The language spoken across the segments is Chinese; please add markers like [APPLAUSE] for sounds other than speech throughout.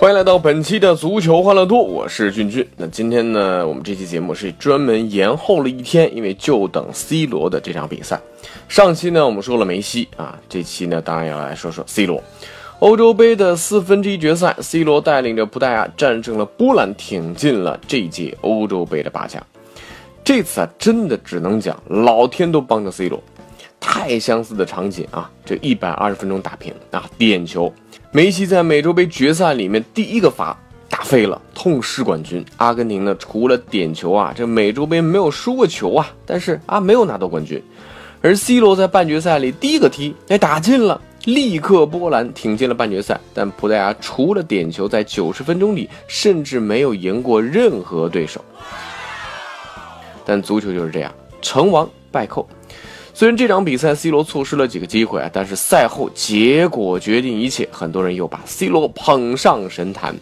欢迎来到本期的足球欢乐多，我是俊俊。那今天呢，我们这期节目是专门延后了一天，因为就等 C 罗的这场比赛。上期呢，我们说了梅西啊，这期呢，当然要来说说 C 罗。欧洲杯的四分之一决赛，C 罗带领着葡萄牙战胜了波兰，挺进了这届欧洲杯的八强。这次啊，真的只能讲老天都帮着 C 罗，太相似的场景啊！这一百二十分钟打平啊，点球。梅西在美洲杯决赛里面第一个罚打飞了，痛失冠军。阿根廷呢，除了点球啊，这美洲杯没有输过球啊，但是啊，没有拿到冠军。而 C 罗在半决赛里第一个踢，哎，打进了，立刻波兰挺进了半决赛。但葡萄牙除了点球，在九十分钟里甚至没有赢过任何对手。但足球就是这样，成王败寇。虽然这场比赛 C 罗错失了几个机会啊，但是赛后结果决定一切，很多人又把 C 罗捧上神坛。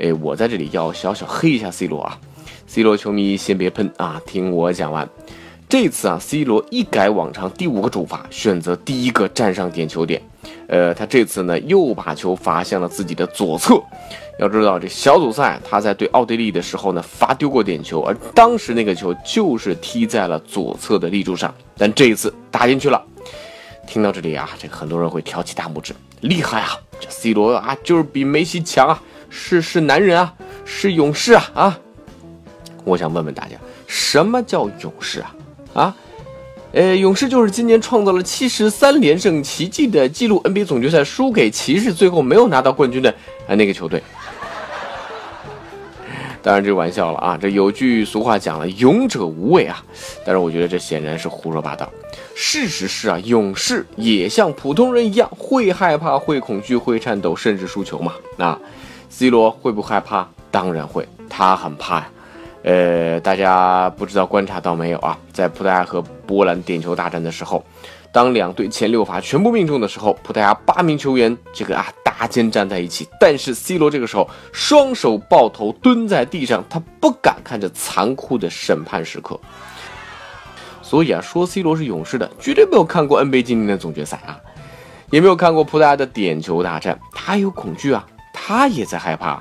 哎，我在这里要小小黑一下 C 罗啊！C 罗球迷先别喷啊，听我讲完。这次啊，C 罗一改往常第五个主罚，选择第一个站上点球点。呃，他这次呢又把球罚向了自己的左侧。要知道，这小组赛他在对奥地利的时候呢，罚丢过点球，而当时那个球就是踢在了左侧的立柱上，但这一次打进去了。听到这里啊，这个很多人会挑起大拇指，厉害啊！这 C 罗啊，就是比梅西强啊，是是男人啊，是勇士啊啊！我想问问大家，什么叫勇士啊？啊？呃，勇士就是今年创造了七十三连胜奇迹的记录，NBA 总决赛输给骑士，最后没有拿到冠军的啊那个球队。[LAUGHS] 当然这玩笑了啊！这有句俗话讲了，勇者无畏啊。但是我觉得这显然是胡说八道。事实是啊，勇士也像普通人一样，会害怕、会恐惧、会颤抖，甚至输球嘛。那 C 罗会不害怕？当然会，他很怕呀。呃，大家不知道观察到没有啊？在葡萄牙和波兰点球大战的时候。当两队前六罚全部命中的时候，葡萄牙八名球员这个啊搭肩站在一起，但是 C 罗这个时候双手抱头蹲在地上，他不敢看着残酷的审判时刻。所以啊，说 C 罗是勇士的，绝对没有看过 NBA 今年的总决赛啊，也没有看过葡萄牙的点球大战，他有恐惧啊，他也在害怕。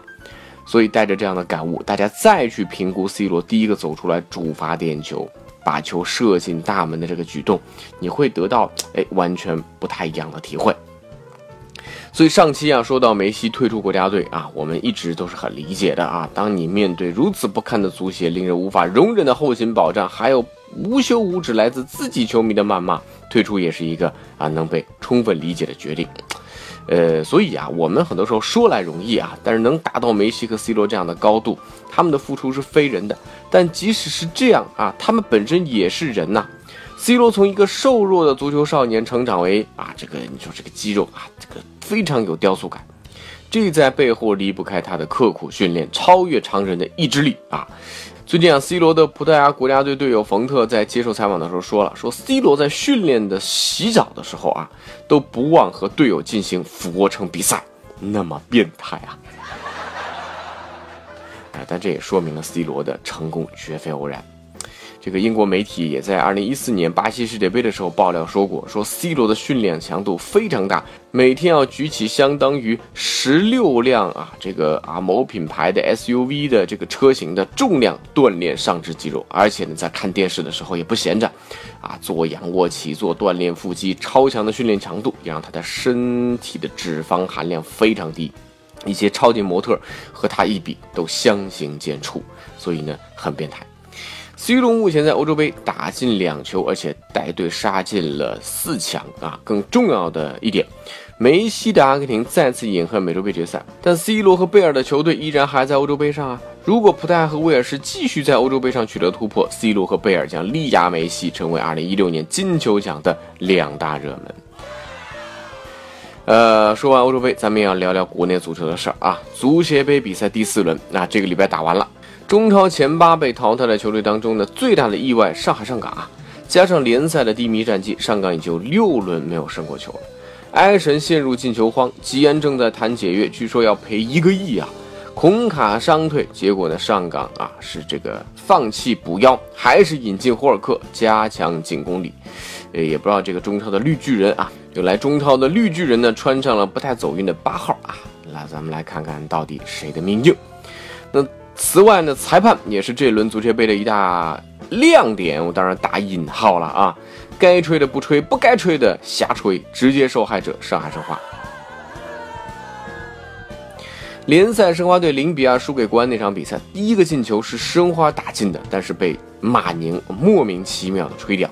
所以带着这样的感悟，大家再去评估 C 罗第一个走出来主罚点球。把球射进大门的这个举动，你会得到哎完全不太一样的体会。所以上期啊说到梅西退出国家队啊，我们一直都是很理解的啊。当你面对如此不堪的足协、令人无法容忍的后勤保障，还有无休无止来自自己球迷的谩骂，退出也是一个啊能被充分理解的决定。呃，所以啊，我们很多时候说来容易啊，但是能达到梅西和 C 罗这样的高度，他们的付出是非人的。但即使是这样啊，他们本身也是人呐。C 罗从一个瘦弱的足球少年成长为啊，这个你说这个肌肉啊，这个非常有雕塑感，这在背后离不开他的刻苦训练，超越常人的意志力啊。最近啊，C 罗的葡萄牙国家队队友冯特在接受采访的时候说了，说 C 罗在训练的洗澡的时候啊，都不忘和队友进行俯卧撑比赛，那么变态啊！[LAUGHS] 哎，但这也说明了 C 罗的成功绝非偶然。这个英国媒体也在二零一四年巴西世界杯的时候爆料说过，说 C 罗的训练强度非常大，每天要举起相当于十六辆啊这个啊某品牌的 SUV 的这个车型的重量锻炼上肢肌肉，而且呢在看电视的时候也不闲着，啊做仰卧起坐锻炼腹肌，超强的训练强度也让他的身体的脂肪含量非常低，一些超级模特和他一比都相形见绌，所以呢很变态。C 罗目前在欧洲杯打进两球，而且带队杀进了四强啊！更重要的一点，梅西的阿根廷再次饮恨美洲杯决赛，但 C 罗和贝尔的球队依然还在欧洲杯上啊！如果葡萄牙和威尔士继续在欧洲杯上取得突破，C 罗和贝尔将力压梅西，成为2016年金球奖的两大热门。呃，说完欧洲杯，咱们也要聊聊国内足球的事儿啊。足协杯比赛第四轮，那这个礼拜打完了，中超前八被淘汰的球队当中呢，最大的意外上海上港啊，加上联赛的低迷战绩，上港已经六轮没有胜过球了。埃神陷入进球荒，吉安正在谈解约，据说要赔一个亿啊。孔卡伤退，结果呢，上港啊是这个放弃补腰，还是引进霍尔克加强进攻力。呃，也不知道这个中超的绿巨人啊。有来中超的绿巨人呢，穿上了不太走运的八号啊，来咱们来看看到底谁的命硬。那此外呢，裁判也是这轮足协杯的一大亮点，我当然打引号了啊，该吹的不吹，不该吹的瞎吹，直接受害者上海申花。联赛申花队零比二输给国安那场比赛，第一个进球是申花打进的，但是被马宁莫名其妙的吹掉。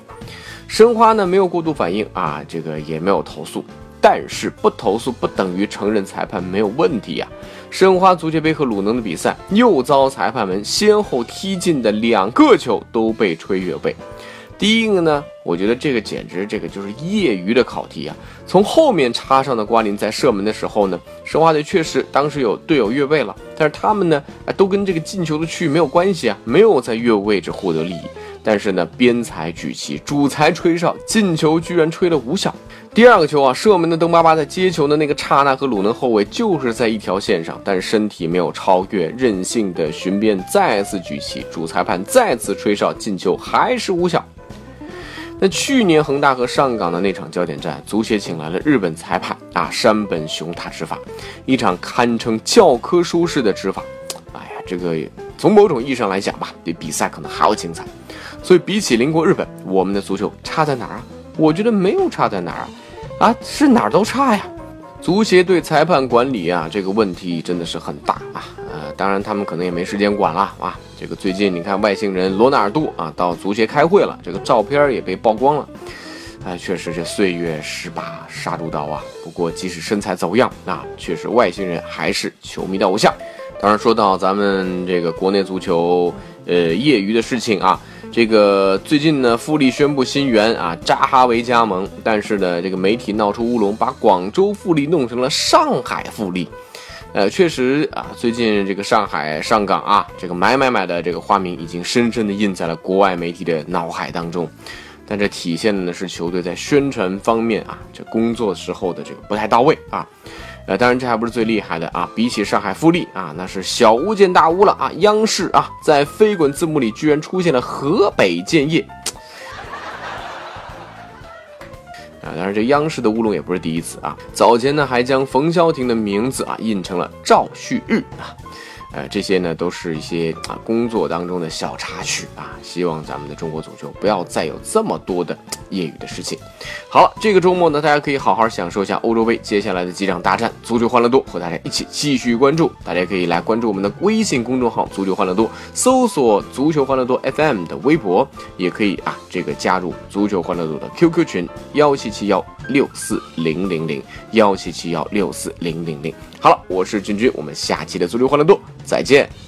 申花呢没有过度反应啊，这个也没有投诉，但是不投诉不等于承认裁判没有问题呀。申花足协杯和鲁能的比赛又遭裁判们先后踢进的两个球都被吹越位。第一个呢，我觉得这个简直这个就是业余的考题啊。从后面插上的瓜林在射门的时候呢，申花队确实当时有队友越位了，但是他们呢，哎，都跟这个进球的区域没有关系啊，没有在越位置获得利益。但是呢，边裁举旗，主裁吹哨，进球居然吹了无效。第二个球啊，射门的邓巴巴在接球的那个刹那和鲁能后卫就是在一条线上，但身体没有超越，任性的巡边再次举旗，主裁判再次吹哨，进球还是无效。那去年恒大和上港的那场焦点战，足协请来了日本裁判啊，山本雄他执法，一场堪称教科书式的执法。哎呀，这个从某种意义上来讲吧，比比赛可能还要精彩。所以比起邻国日本，我们的足球差在哪儿啊？我觉得没有差在哪儿啊，啊是哪儿都差呀。足协对裁判管理啊这个问题真的是很大啊。呃，当然他们可能也没时间管了啊。这个最近你看外星人罗纳尔多啊到足协开会了，这个照片也被曝光了。哎，确实这岁月是把杀猪刀啊。不过即使身材走样啊，确实外星人还是球迷的偶像。当然说到咱们这个国内足球呃业余的事情啊。这个最近呢，富力宣布新援啊，扎哈维加盟，但是呢，这个媒体闹出乌龙，把广州富力弄成了上海富力。呃，确实啊，最近这个上海上港啊，这个买买买的这个花名已经深深的印在了国外媒体的脑海当中。但这体现的呢是球队在宣传方面啊，这工作时候的这个不太到位啊。呃，当然这还不是最厉害的啊！比起上海富力啊，那是小巫见大巫了啊！央视啊，在飞滚字幕里居然出现了河北建业 [LAUGHS] 啊！当然这央视的乌龙也不是第一次啊，早前呢还将冯潇霆的名字啊印成了赵旭日啊。呃，这些呢都是一些啊工作当中的小插曲啊，希望咱们的中国足球不要再有这么多的业余的事情。好了，这个周末呢，大家可以好好享受一下欧洲杯接下来的几场大战，足球欢乐多和大家一起继续关注。大家可以来关注我们的微信公众号“足球欢乐多”，搜索“足球欢乐多 FM” 的微博，也可以啊这个加入“足球欢乐多”的 QQ 群幺七七幺六四零零零幺七七幺六四零零零。好了，我是君君，我们下期的足球欢乐多。再见。